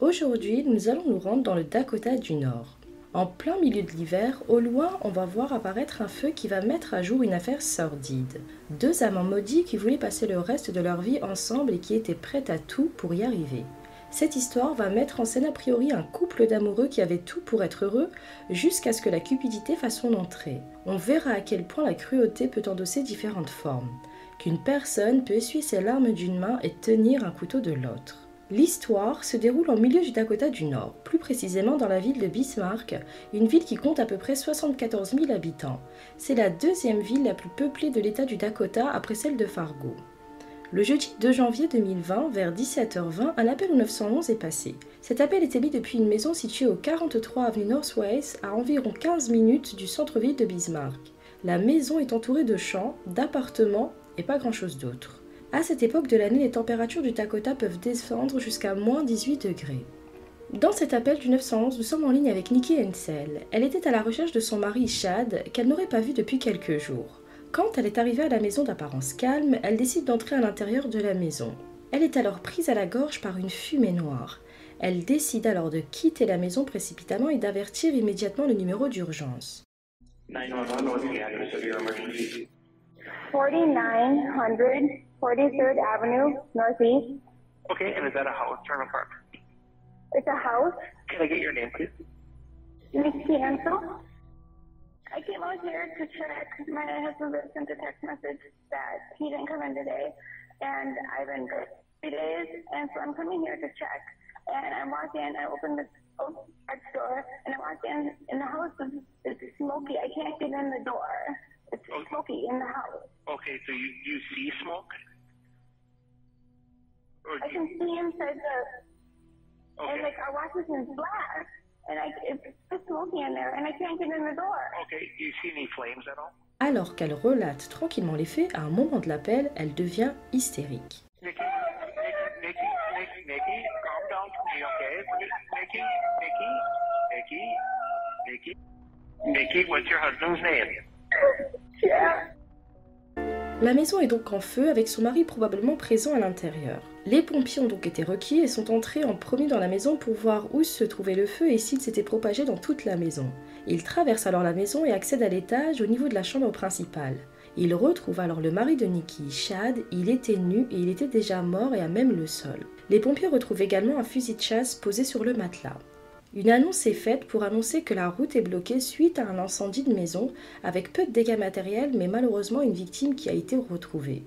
Aujourd'hui, nous allons nous rendre dans le Dakota du Nord. En plein milieu de l'hiver, au loin, on va voir apparaître un feu qui va mettre à jour une affaire sordide. Deux amants maudits qui voulaient passer le reste de leur vie ensemble et qui étaient prêts à tout pour y arriver. Cette histoire va mettre en scène a priori un couple d'amoureux qui avait tout pour être heureux jusqu'à ce que la cupidité fasse son entrée. On verra à quel point la cruauté peut endosser différentes formes, qu'une personne peut essuyer ses larmes d'une main et tenir un couteau de l'autre. L'histoire se déroule en milieu du Dakota du Nord, plus précisément dans la ville de Bismarck, une ville qui compte à peu près 74 000 habitants. C'est la deuxième ville la plus peuplée de l'État du Dakota après celle de Fargo. Le jeudi 2 janvier 2020, vers 17h20, un appel au 911 est passé. Cet appel est émis depuis une maison située au 43 avenue Northwest, à environ 15 minutes du centre-ville de Bismarck. La maison est entourée de champs, d'appartements et pas grand-chose d'autre. À cette époque de l'année, les températures du Dakota peuvent descendre jusqu'à moins 18 degrés. Dans cet appel du 911, nous sommes en ligne avec Nikki Hensel. Elle était à la recherche de son mari Chad, qu'elle n'aurait pas vu depuis quelques jours. Quand elle est arrivée à la maison d'apparence calme, elle décide d'entrer à l'intérieur de la maison. Elle est alors prise à la gorge par une fumée noire. Elle décide alors de quitter la maison précipitamment et d'avertir immédiatement le numéro d'urgence. 4900 43rd Avenue, Northeast. Okay, and is that a house or an apartment? It's a house. Can I get your name, please? Nikki Ansel. I came out here to check. My husband sent a text message that he didn't come in today, and I've been good three days, and so I'm coming here to check. And I walk in, I open the door, and I walk in, and the house is, is smoky. I can't get in the door. It's smoky in the house. Okay, so you, you see smoke? I can see inside the, and okay, like our watch is in black, and I it's just smoky in there, and I can't get in the door. okay, do you see any flames at all? Alors qu'elle relate tranquillement les faits, à un moment de l'appel, elle devient hystérique. Nikki, Nikki, Nikki, Nikki, Nikki, calm down for me, okay? Nikki, Nikki, Nikki, Nikki, Nikki, what's your husband's name? Yeah. La maison est donc en feu avec son mari probablement présent à l'intérieur. Les pompiers ont donc été requis et sont entrés en premier dans la maison pour voir où se trouvait le feu et s'il s'était propagé dans toute la maison. Ils traversent alors la maison et accèdent à l'étage au niveau de la chambre principale. Ils retrouvent alors le mari de Nikki, Chad, il était nu et il était déjà mort et à même le sol. Les pompiers retrouvent également un fusil de chasse posé sur le matelas. Une annonce est faite pour annoncer que la route est bloquée suite à un incendie de maison avec peu de dégâts matériels mais malheureusement une victime qui a été retrouvée.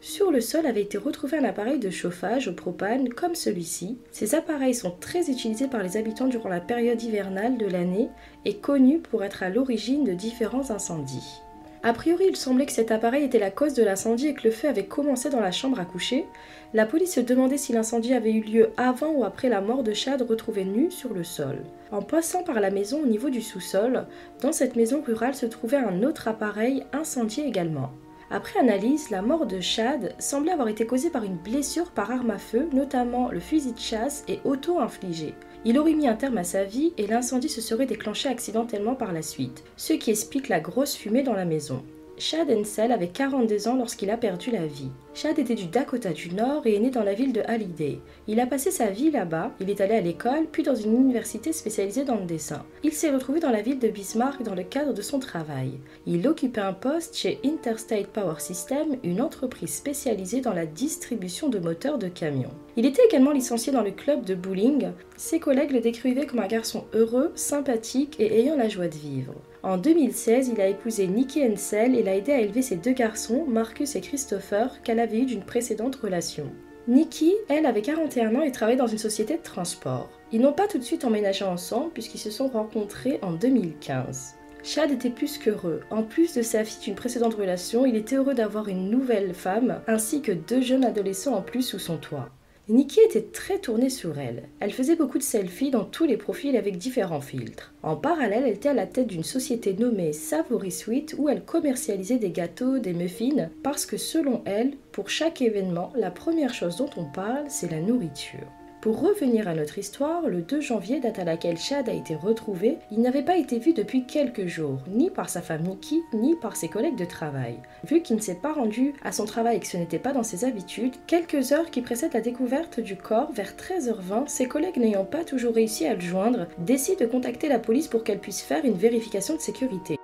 Sur le sol avait été retrouvé un appareil de chauffage au propane comme celui-ci. Ces appareils sont très utilisés par les habitants durant la période hivernale de l'année et connus pour être à l'origine de différents incendies. A priori, il semblait que cet appareil était la cause de l'incendie et que le feu avait commencé dans la chambre à coucher. La police se demandait si l'incendie avait eu lieu avant ou après la mort de Chad retrouvé nu sur le sol. En passant par la maison au niveau du sous-sol, dans cette maison rurale se trouvait un autre appareil incendié également. Après analyse, la mort de Chad semblait avoir été causée par une blessure par arme à feu, notamment le fusil de chasse et auto-infligé. Il aurait mis un terme à sa vie et l'incendie se serait déclenché accidentellement par la suite, ce qui explique la grosse fumée dans la maison. Chad Hensel avait 42 ans lorsqu'il a perdu la vie. Chad était du Dakota du Nord et est né dans la ville de Halliday. Il a passé sa vie là-bas, il est allé à l'école, puis dans une université spécialisée dans le dessin. Il s'est retrouvé dans la ville de Bismarck dans le cadre de son travail. Il occupait un poste chez Interstate Power System, une entreprise spécialisée dans la distribution de moteurs de camions. Il était également licencié dans le club de bowling. Ses collègues le décrivaient comme un garçon heureux, sympathique et ayant la joie de vivre. En 2016, il a épousé Nikki Hensel et l'a aidé à élever ses deux garçons, Marcus et Christopher, qu'elle avait eu d'une précédente relation. Nikki, elle, avait 41 ans et travaillait dans une société de transport. Ils n'ont pas tout de suite emménagé ensemble puisqu'ils se sont rencontrés en 2015. Chad était plus qu'heureux. En plus de sa fille d'une précédente relation, il était heureux d'avoir une nouvelle femme ainsi que deux jeunes adolescents en plus sous son toit. Nikki était très tournée sur elle. Elle faisait beaucoup de selfies dans tous les profils avec différents filtres. En parallèle, elle était à la tête d'une société nommée Savory Sweet où elle commercialisait des gâteaux, des muffins, parce que selon elle, pour chaque événement, la première chose dont on parle, c'est la nourriture. Pour revenir à notre histoire, le 2 janvier, date à laquelle Chad a été retrouvé, il n'avait pas été vu depuis quelques jours, ni par sa femme Nikki, ni par ses collègues de travail. Vu qu'il ne s'est pas rendu à son travail et que ce n'était pas dans ses habitudes, quelques heures qui précèdent la découverte du corps, vers 13h20, ses collègues n'ayant pas toujours réussi à le joindre, décident de contacter la police pour qu'elle puisse faire une vérification de sécurité.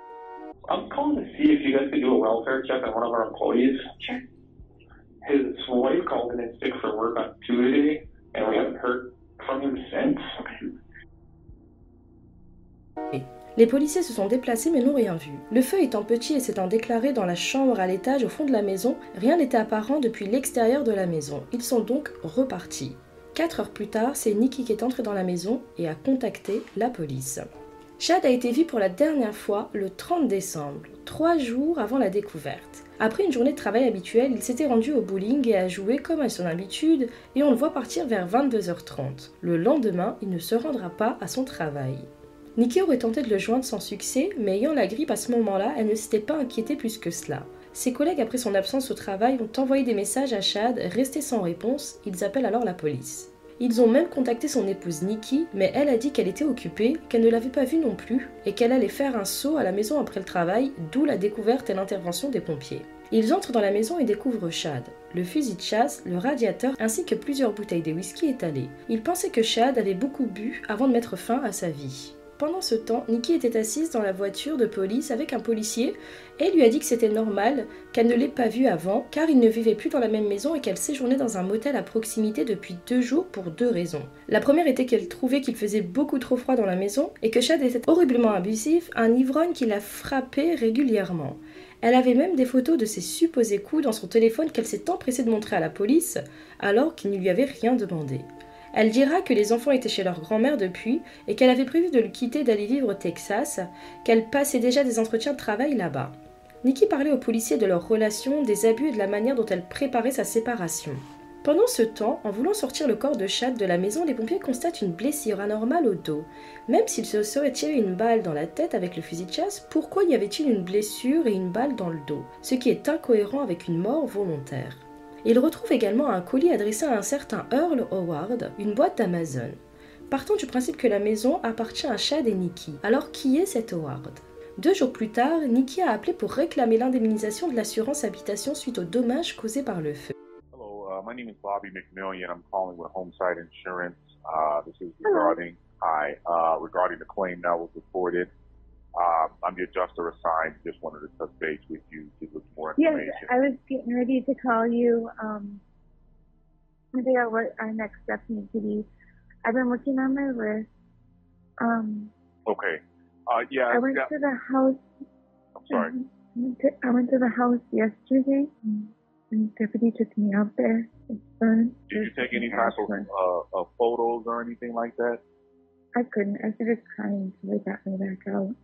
I'm calling to see if you guys could do a welfare check on one of our employees. His wife called in sick for work on Tuesday, Les policiers se sont déplacés mais n'ont rien vu. Le feu étant petit et s'étant déclaré dans la chambre à l'étage au fond de la maison, rien n'était apparent depuis l'extérieur de la maison. Ils sont donc repartis. Quatre heures plus tard, c'est Nikki qui est entré dans la maison et a contacté la police. Chad a été vu pour la dernière fois le 30 décembre, trois jours avant la découverte. Après une journée de travail habituelle, il s'était rendu au bowling et a joué comme à son habitude et on le voit partir vers 22h30. Le lendemain, il ne se rendra pas à son travail. Nikki aurait tenté de le joindre sans succès, mais ayant la grippe à ce moment-là, elle ne s'était pas inquiétée plus que cela. Ses collègues, après son absence au travail, ont envoyé des messages à Chad, restés sans réponse, ils appellent alors la police. Ils ont même contacté son épouse Nikki, mais elle a dit qu'elle était occupée, qu'elle ne l'avait pas vu non plus, et qu'elle allait faire un saut à la maison après le travail, d'où la découverte et l'intervention des pompiers. Ils entrent dans la maison et découvrent Chad, le fusil de chasse, le radiateur ainsi que plusieurs bouteilles de whisky étalées. Ils pensaient que Chad avait beaucoup bu avant de mettre fin à sa vie. Pendant ce temps, Nikki était assise dans la voiture de police avec un policier et lui a dit que c'était normal qu'elle ne l'ait pas vu avant car il ne vivait plus dans la même maison et qu'elle séjournait dans un motel à proximité depuis deux jours pour deux raisons. La première était qu'elle trouvait qu'il faisait beaucoup trop froid dans la maison et que Chad était horriblement abusif, un ivrogne qui la frappait régulièrement. Elle avait même des photos de ses supposés coups dans son téléphone qu'elle s'est empressée de montrer à la police alors qu'il ne lui avait rien demandé. Elle dira que les enfants étaient chez leur grand-mère depuis et qu'elle avait prévu de le quitter d'aller vivre au Texas, qu'elle passait déjà des entretiens de travail là-bas. Nikki parlait aux policiers de leur relation, des abus et de la manière dont elle préparait sa séparation. Pendant ce temps, en voulant sortir le corps de Chad de la maison, les pompiers constatent une blessure anormale au dos. Même s'il se serait tiré une balle dans la tête avec le fusil de chasse, pourquoi y avait-il une blessure et une balle dans le dos? Ce qui est incohérent avec une mort volontaire. Il retrouve également un colis adressé à un certain Earl Howard, une boîte d'Amazon. Partant du principe que la maison appartient à Chad et Nikki. Alors qui est cet Howard? Deux jours plus tard, Nikki a appelé pour réclamer l'indemnisation de l'assurance habitation suite aux dommages causés par le feu. Hello, uh, my name is Bobby McMillian. I'm calling with Homeside Insurance. Uh, this is regarding hi, uh, regarding the claim that was reported. Um, I'm the adjuster assigned. Just wanted to touch base with you to get more information. Yes. I was getting ready to call you, um, to figure out what our next steps need to be. I've been working on my list. Um, Okay. Uh, yeah, I went yeah, to the house. I'm sorry. I went to, I went to the house yesterday, and deputy took me out there. It's burned. Did you take any type of, uh, of photos or anything like that? I couldn't. I started crying, so they got me back out.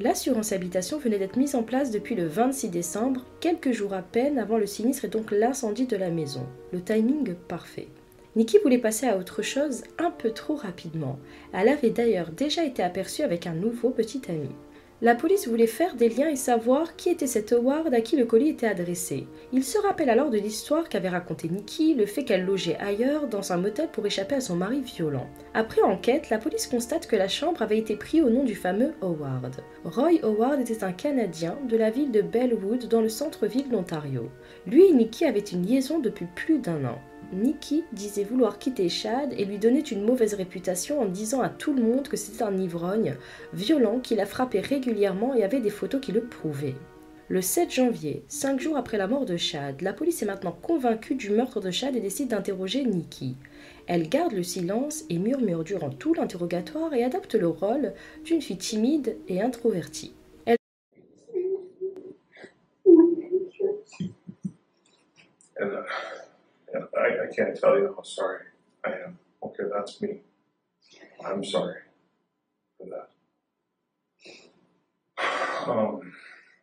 L'assurance habitation venait d'être mise en place depuis le 26 décembre, quelques jours à peine avant le sinistre et donc l'incendie de la maison. Le timing parfait. Nikki voulait passer à autre chose un peu trop rapidement. Elle avait d'ailleurs déjà été aperçue avec un nouveau petit ami. La police voulait faire des liens et savoir qui était cet Howard à qui le colis était adressé. Il se rappelle alors de l'histoire qu'avait raconté Nikki, le fait qu'elle logeait ailleurs dans un motel pour échapper à son mari violent. Après enquête, la police constate que la chambre avait été prise au nom du fameux Howard. Roy Howard était un Canadien de la ville de Bellwood dans le centre-ville d'Ontario. Lui et Nikki avaient une liaison depuis plus d'un an. Nikki disait vouloir quitter Chad et lui donnait une mauvaise réputation en disant à tout le monde que c'était un ivrogne, violent, qui la frappait régulièrement et avait des photos qui le prouvaient. Le 7 janvier, cinq jours après la mort de Chad, la police est maintenant convaincue du meurtre de Chad et décide d'interroger Nikki. Elle garde le silence et murmure durant tout l'interrogatoire et adopte le rôle d'une fille timide et introvertie. And, uh, and I, can't tell you how sorry I am. Okay, that's me. I'm sorry for that. Um,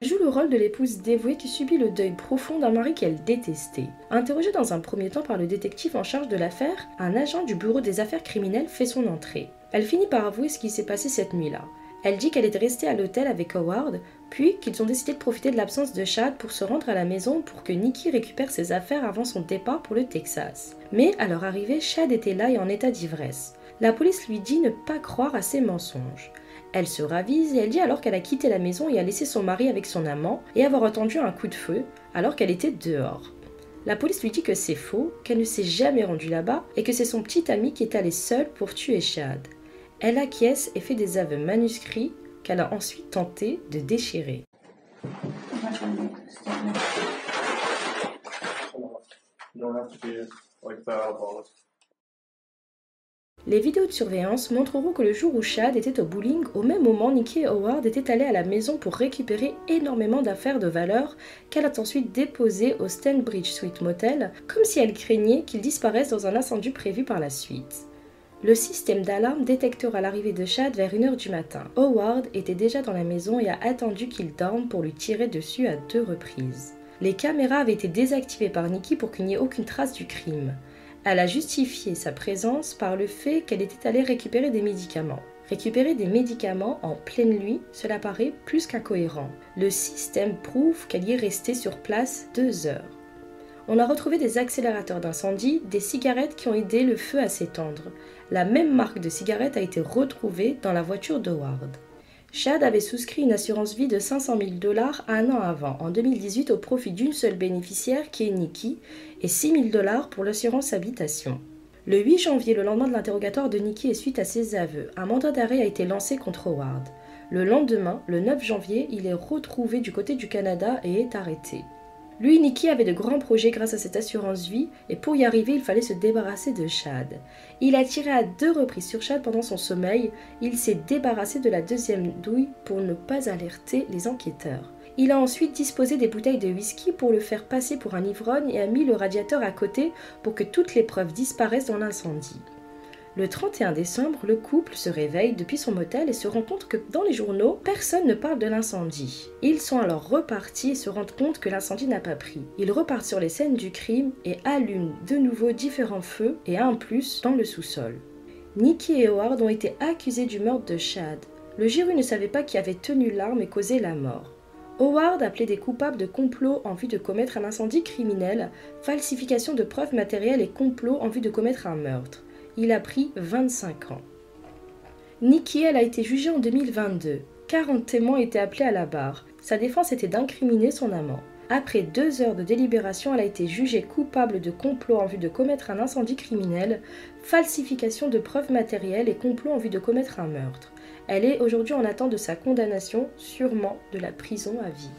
joue le rôle de l'épouse dévouée qui subit le deuil profond d'un mari qu'elle détestait. Interrogée dans un premier temps par le détective en charge de l'affaire, un agent du bureau des affaires criminelles fait son entrée. Elle finit par avouer ce qui s'est passé cette nuit-là. Elle dit qu'elle était restée à l'hôtel avec Howard puis qu'ils ont décidé de profiter de l'absence de Chad pour se rendre à la maison pour que Nikki récupère ses affaires avant son départ pour le Texas. Mais à leur arrivée, Chad était là et en état d'ivresse. La police lui dit ne pas croire à ses mensonges. Elle se ravise et elle dit alors qu'elle a quitté la maison et a laissé son mari avec son amant et avoir entendu un coup de feu alors qu'elle était dehors. La police lui dit que c'est faux, qu'elle ne s'est jamais rendue là-bas et que c'est son petit ami qui est allé seul pour tuer Chad. Elle acquiesce et fait des aveux manuscrits qu'elle a ensuite tenté de déchirer. Les vidéos de surveillance montreront que le jour où Chad était au bowling, au même moment, Nikki et Howard étaient allés à la maison pour récupérer énormément d'affaires de valeur qu'elle a ensuite déposées au Stanbridge Suite Motel, comme si elle craignait qu'ils disparaissent dans un incendie prévu par la suite. Le système d'alarme détectera l'arrivée de Chad vers 1h du matin. Howard était déjà dans la maison et a attendu qu'il dorme pour lui tirer dessus à deux reprises. Les caméras avaient été désactivées par Nikki pour qu'il n'y ait aucune trace du crime. Elle a justifié sa présence par le fait qu'elle était allée récupérer des médicaments. Récupérer des médicaments en pleine nuit, cela paraît plus qu'incohérent. Le système prouve qu'elle y est restée sur place deux heures. On a retrouvé des accélérateurs d'incendie, des cigarettes qui ont aidé le feu à s'étendre. La même marque de cigarette a été retrouvée dans la voiture d'Howard. Chad avait souscrit une assurance vie de 500 000 dollars un an avant, en 2018, au profit d'une seule bénéficiaire qui est Nikki, et 6 000 dollars pour l'assurance habitation. Le 8 janvier, le lendemain de l'interrogatoire de Nikki et suite à ses aveux, un mandat d'arrêt a été lancé contre Howard. Le lendemain, le 9 janvier, il est retrouvé du côté du Canada et est arrêté. Lui, Nicky avait de grands projets grâce à cette assurance vie, et pour y arriver, il fallait se débarrasser de Chad. Il a tiré à deux reprises sur Chad pendant son sommeil, il s'est débarrassé de la deuxième douille pour ne pas alerter les enquêteurs. Il a ensuite disposé des bouteilles de whisky pour le faire passer pour un ivrogne et a mis le radiateur à côté pour que toutes les preuves disparaissent dans l'incendie. Le 31 décembre, le couple se réveille depuis son motel et se rend compte que dans les journaux, personne ne parle de l'incendie. Ils sont alors repartis et se rendent compte que l'incendie n'a pas pris. Ils repartent sur les scènes du crime et allument de nouveau différents feux et un plus dans le sous-sol. Nicky et Howard ont été accusés du meurtre de Chad. Le jury ne savait pas qui avait tenu l'arme et causé la mort. Howard appelait des coupables de complot en vue de commettre un incendie criminel, falsification de preuves matérielles et complot en vue de commettre un meurtre il a pris 25 ans. Nikki, elle a été jugée en 2022. 40 témoins étaient appelés à la barre. Sa défense était d'incriminer son amant. Après deux heures de délibération, elle a été jugée coupable de complot en vue de commettre un incendie criminel, falsification de preuves matérielles et complot en vue de commettre un meurtre. Elle est aujourd'hui en attente de sa condamnation, sûrement de la prison à vie.